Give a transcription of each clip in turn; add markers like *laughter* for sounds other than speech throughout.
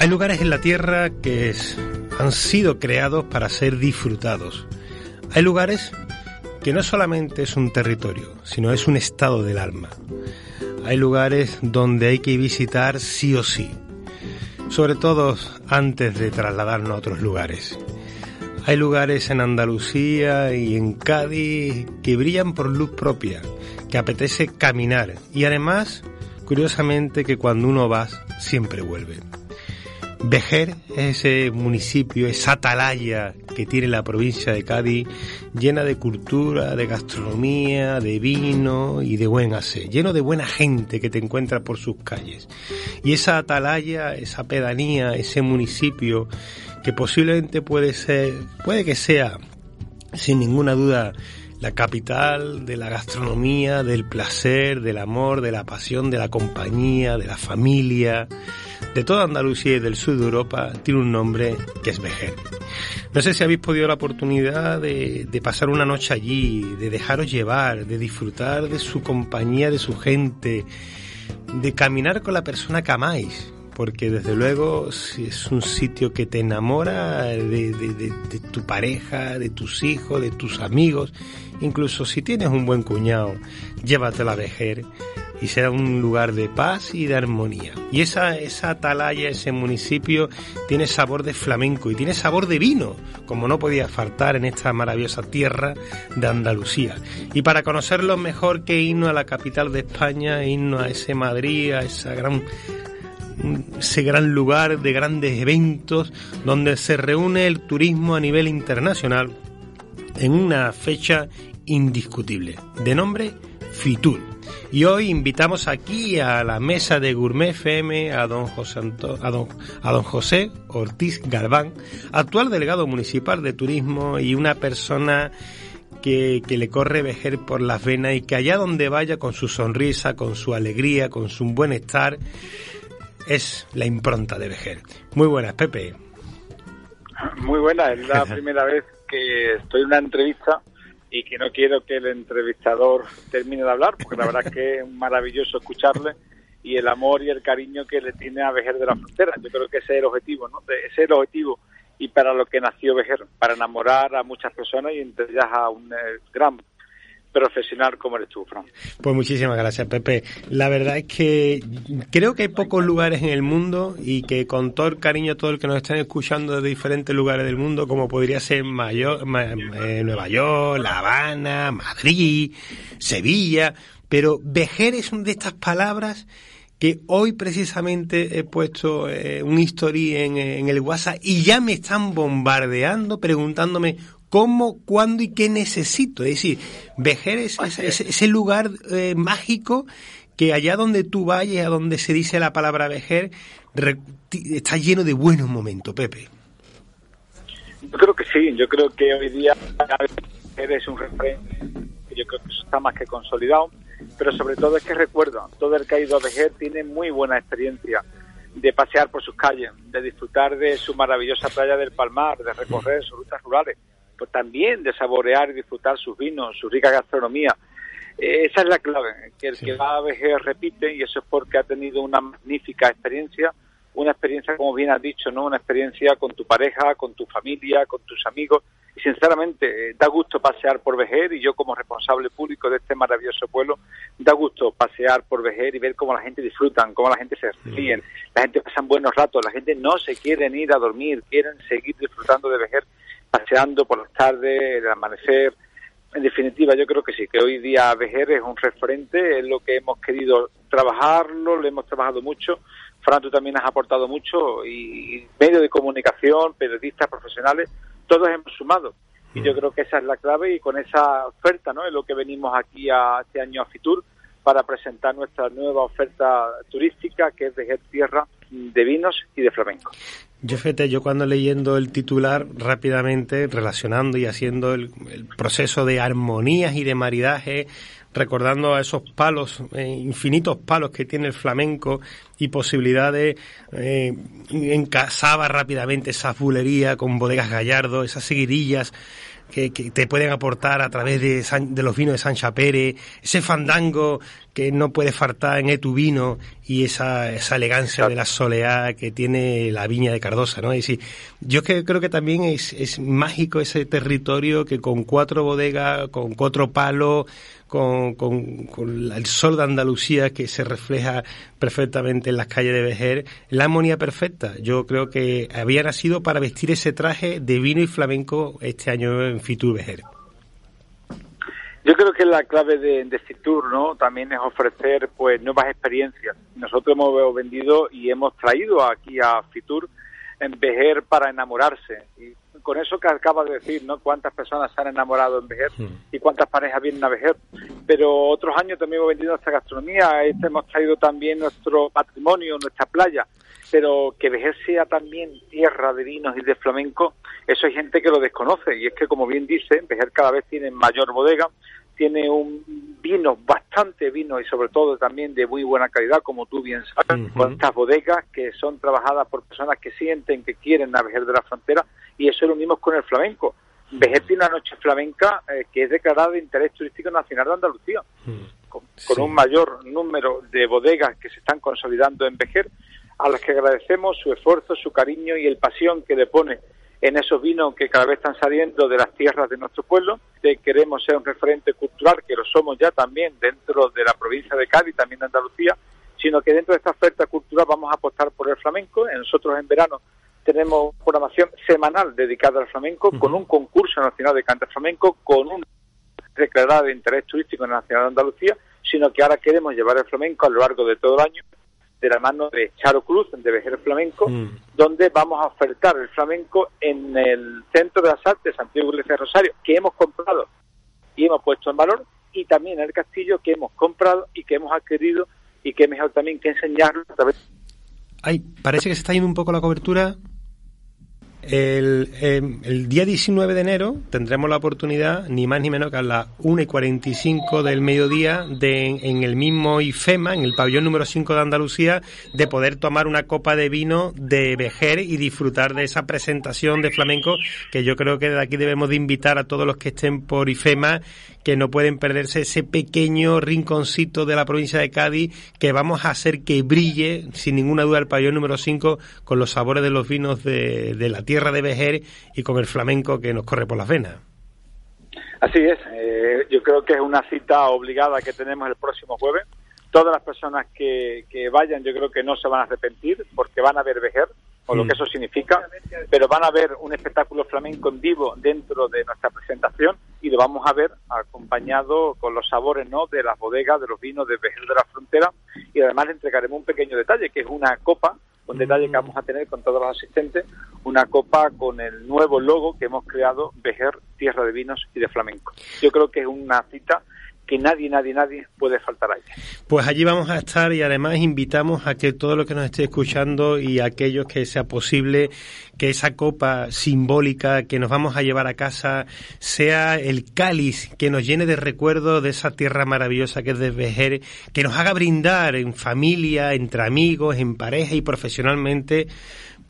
Hay lugares en la tierra que han sido creados para ser disfrutados. Hay lugares que no solamente es un territorio, sino es un estado del alma. Hay lugares donde hay que visitar sí o sí, sobre todo antes de trasladarnos a otros lugares. Hay lugares en Andalucía y en Cádiz que brillan por luz propia, que apetece caminar y además, curiosamente, que cuando uno va siempre vuelve. Vejer es ese municipio, esa atalaya que tiene la provincia de Cádiz, llena de cultura, de gastronomía, de vino y de buen ase, lleno de buena gente que te encuentra por sus calles. Y esa atalaya, esa pedanía, ese municipio que posiblemente puede ser, puede que sea, sin ninguna duda, la capital de la gastronomía, del placer, del amor, de la pasión, de la compañía, de la familia, de toda Andalucía y del sur de Europa tiene un nombre que es Vejer. No sé si habéis podido la oportunidad de, pasar una noche allí, de dejaros llevar, de disfrutar de su compañía, de su gente, de caminar con la persona que amáis, porque desde luego si es un sitio que te enamora de, tu pareja, de tus hijos, de tus amigos, incluso si tienes un buen cuñado, llévatelo a Vejer y será un lugar de paz y de armonía. Y esa, esa atalaya, ese municipio, tiene sabor de flamenco y tiene sabor de vino, como no podía faltar en esta maravillosa tierra de Andalucía. Y para conocerlo mejor que irnos a la capital de España, irnos a ese Madrid, a esa gran ese gran lugar de grandes eventos donde se reúne el turismo a nivel internacional en una fecha indiscutible, de nombre Fitur. Y hoy invitamos aquí a la mesa de Gourmet FM a don José, a don, a don José Ortiz Galván, actual delegado municipal de turismo y una persona que, que, le corre vejer por las venas y que allá donde vaya con su sonrisa, con su alegría, con su buen estar, es la impronta de vejer. Muy buenas, Pepe. Muy buenas, es la *laughs* primera vez que estoy en una entrevista y que no quiero que el entrevistador termine de hablar, porque la verdad es que es maravilloso escucharle y el amor y el cariño que le tiene a Vejer de la Frontera. Yo creo que ese es el objetivo, ¿no? Ese es el objetivo y para lo que nació Vejer, para enamorar a muchas personas y entre ellas a un eh, gran profesional como eres tú, Fran. Pues muchísimas gracias, Pepe. La verdad es que creo que hay pocos lugares en el mundo y que con todo el cariño, todo el que nos están escuchando de diferentes lugares del mundo, como podría ser Mayor, eh, Nueva York, La Habana, Madrid, Sevilla, pero vejer es una de estas palabras que hoy precisamente he puesto eh, un history en, en el WhatsApp y ya me están bombardeando preguntándome cómo, cuándo y qué necesito. Es decir, Vejer es, ese lugar eh, mágico que allá donde tú vayas, a donde se dice la palabra Vejer, está lleno de buenos momentos, Pepe. Yo creo que sí, yo creo que hoy día eres un referente, yo creo que eso está más que consolidado, pero sobre todo es que recuerdo, todo el que ha ido a Vejer tiene muy buena experiencia de pasear por sus calles, de disfrutar de su maravillosa playa del Palmar, de recorrer sus rutas rurales pues también de saborear y disfrutar sus vinos, su rica gastronomía. Eh, esa es la clave, que el que va a vejer repite y eso es porque ha tenido una magnífica experiencia, una experiencia, como bien has dicho, ¿no? Una experiencia con tu pareja, con tu familia, con tus amigos. Y sinceramente, eh, da gusto pasear por Vejer y yo como responsable público de este maravilloso pueblo, da gusto pasear por Vejer y ver cómo la gente disfrutan, cómo la gente se ríen, la gente pasa buenos ratos, la gente no se quiere ir a dormir, quieren seguir disfrutando de Vejer paseando por las tardes, el amanecer. En definitiva, yo creo que sí, que hoy día Vejer es un referente, es lo que hemos querido trabajarlo, lo hemos trabajado mucho. Fran, tú también has aportado mucho y medios de comunicación, periodistas profesionales, todos hemos sumado. Y yo mm. creo que esa es la clave y con esa oferta, ¿no? Es lo que venimos aquí a este año a Fitur para presentar nuestra nueva oferta turística que es Vejer Tierra de vinos y de flamenco. Yo fíjate, yo cuando leyendo el titular rápidamente, relacionando y haciendo el, proceso de armonías y de maridaje, recordando a esos palos, eh, infinitos palos que tiene el flamenco y posibilidades, eh, encasaba rápidamente esa bulería con bodegas gallardo, esas seguidillas que, te pueden aportar a través de, de los vinos de Sancha Pérez, ese fandango que no puede faltar en tu vino y esa, esa elegancia de la soleá que tiene la viña de Cardosa, ¿no? Y sí, yo que, creo que también es, es mágico ese territorio que con cuatro bodegas, con cuatro palos, con, con, el sol de Andalucía que se refleja perfectamente en las calles de Vejer, la armonía perfecta. Yo creo que había nacido para vestir ese traje de vino y flamenco este año en Fitur Vejer. Yo creo que la clave de, de, Fitur, ¿no? También es ofrecer, pues, nuevas experiencias. Nosotros hemos vendido y hemos traído aquí a Fitur en Vejer para enamorarse. Y con eso que acaba de decir, ¿no? Cuántas personas se han enamorado en Vejer hmm. y cuántas parejas vienen a Vejer. Pero otros años también hemos vendido nuestra gastronomía, este hemos traído también nuestro patrimonio, nuestra playa. Pero que Vejer sea también tierra de vinos y de flamenco, eso hay gente que lo desconoce. Y es que, como bien dice, Vejer cada vez tiene mayor bodega, tiene un vino, bastante vino y sobre todo también de muy buena calidad, como tú bien sabes, con estas bodegas que son trabajadas por personas que sienten que quieren navegar de la frontera y eso lo mismo con el flamenco. Vejer tiene una noche flamenca eh, que es declarada de interés turístico nacional de Andalucía, con, un mayor número de bodegas que se están consolidando en Vejer, a las que agradecemos su esfuerzo, su cariño y el pasión que le pone en esos vinos que cada vez están saliendo de las tierras de nuestro pueblo. Queremos ser un referente cultural, que lo somos ya también dentro de la provincia de Cádiz, también de Andalucía, sino que dentro de esta oferta cultural vamos a apostar por el flamenco. Nosotros en verano tenemos programación semanal dedicada al flamenco, con un concurso nacional de cante flamenco, con un declarado de interés turístico nacional de Andalucía, sino que ahora queremos llevar el flamenco a lo largo de todo el año de la mano de Charo Cruz, de Vejer Flamenco, mm. donde vamos a ofertar el flamenco en el Centro de las Artes Santiago Iglesia de Rosario, que hemos comprado y hemos puesto en valor, y también en el castillo que hemos comprado y que hemos adquirido y que es mejor también que enseñarlo a través. Ay, parece que se está yendo un poco la cobertura. El, em, el, día 19 de enero tendremos la oportunidad, ni más ni menos que a las 1 y 45 del mediodía, de, en el mismo IFEMA, en el pabellón número 5 de Andalucía, de poder tomar una copa de vino de Vejer y disfrutar de esa presentación de flamenco que yo creo que de aquí debemos de invitar a todos los que estén por IFEMA que no pueden perderse ese pequeño rinconcito de la provincia de Cádiz que vamos a hacer que brille, sin ninguna duda, el pabellón número 5 con los sabores de los vinos de, la tierra de Vejer y con el flamenco que nos corre por las venas. Así es, eh, yo creo que es una cita obligada que tenemos el próximo jueves. Todas las personas que, que vayan yo creo que no se van a arrepentir porque van a ver Vejer, o lo mm. que eso significa, pero van a ver un espectáculo flamenco en vivo dentro de nuestra presentación y lo vamos a ver acompañado con los sabores ¿no? de las bodegas, de los vinos de Vejer de la Frontera y además le entregaremos un pequeño detalle que es una copa, un detalle que mm. vamos a tener con todos los asistentes, una copa con el nuevo logo que hemos creado, Vejer, Tierra de Vinos y de Flamenco. Yo creo que es una cita que nadie, nadie, nadie puede faltar ahí. Pues allí vamos a estar y además invitamos a que todo lo que nos esté escuchando y aquellos que sea posible que esa copa simbólica que nos vamos a llevar a casa sea el cáliz que nos llene de recuerdos de esa tierra maravillosa que es de Vejer, que nos haga brindar en familia, entre amigos, en pareja y profesionalmente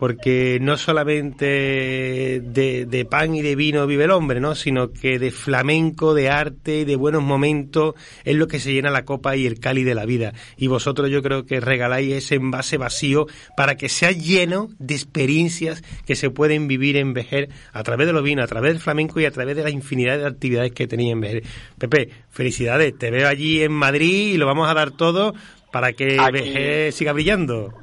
porque no solamente de, pan y de vino vive el hombre, ¿no? sino que de flamenco, de arte, de buenos momentos, es lo que se llena la copa y el cáliz de la vida. Y vosotros yo creo que regaláis ese envase vacío para que sea lleno de experiencias que se pueden vivir en Vejer a través de los vinos, a través del flamenco y a través de la infinidad de actividades que tenéis en Vejer. Pepe, felicidades, te veo allí en Madrid y lo vamos a dar todo para que Vejer siga brillando.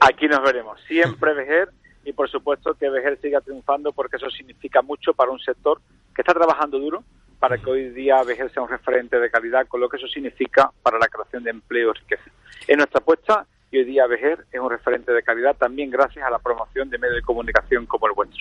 Aquí nos veremos. Siempre Vejer y por supuesto que Vejer siga triunfando porque eso significa mucho para un sector que está trabajando duro para que hoy día Vejer sea un referente de calidad, con lo que eso significa para la creación de empleo y riqueza. Es nuestra apuesta y hoy día Vejer es un referente de calidad también gracias a la promoción de medios de comunicación como el vuestro.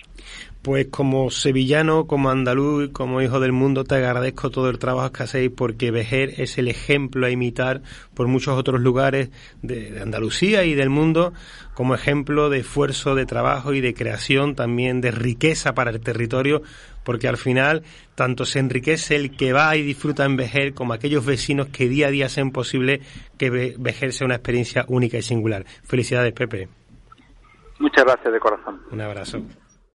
Pues como sevillano, como andaluz, como hijo del mundo, te agradezco todo el trabajo que hacéis porque Vejer es el ejemplo a imitar por muchos otros lugares de, Andalucía y del mundo como ejemplo de esfuerzo, de trabajo y de creación también de riqueza para el territorio porque al final tanto se enriquece el que va y disfruta en Vejer como aquellos vecinos que día a día hacen posible que Vejer sea una experiencia única y singular. Felicidades, Pepe. Muchas gracias de corazón. Un abrazo.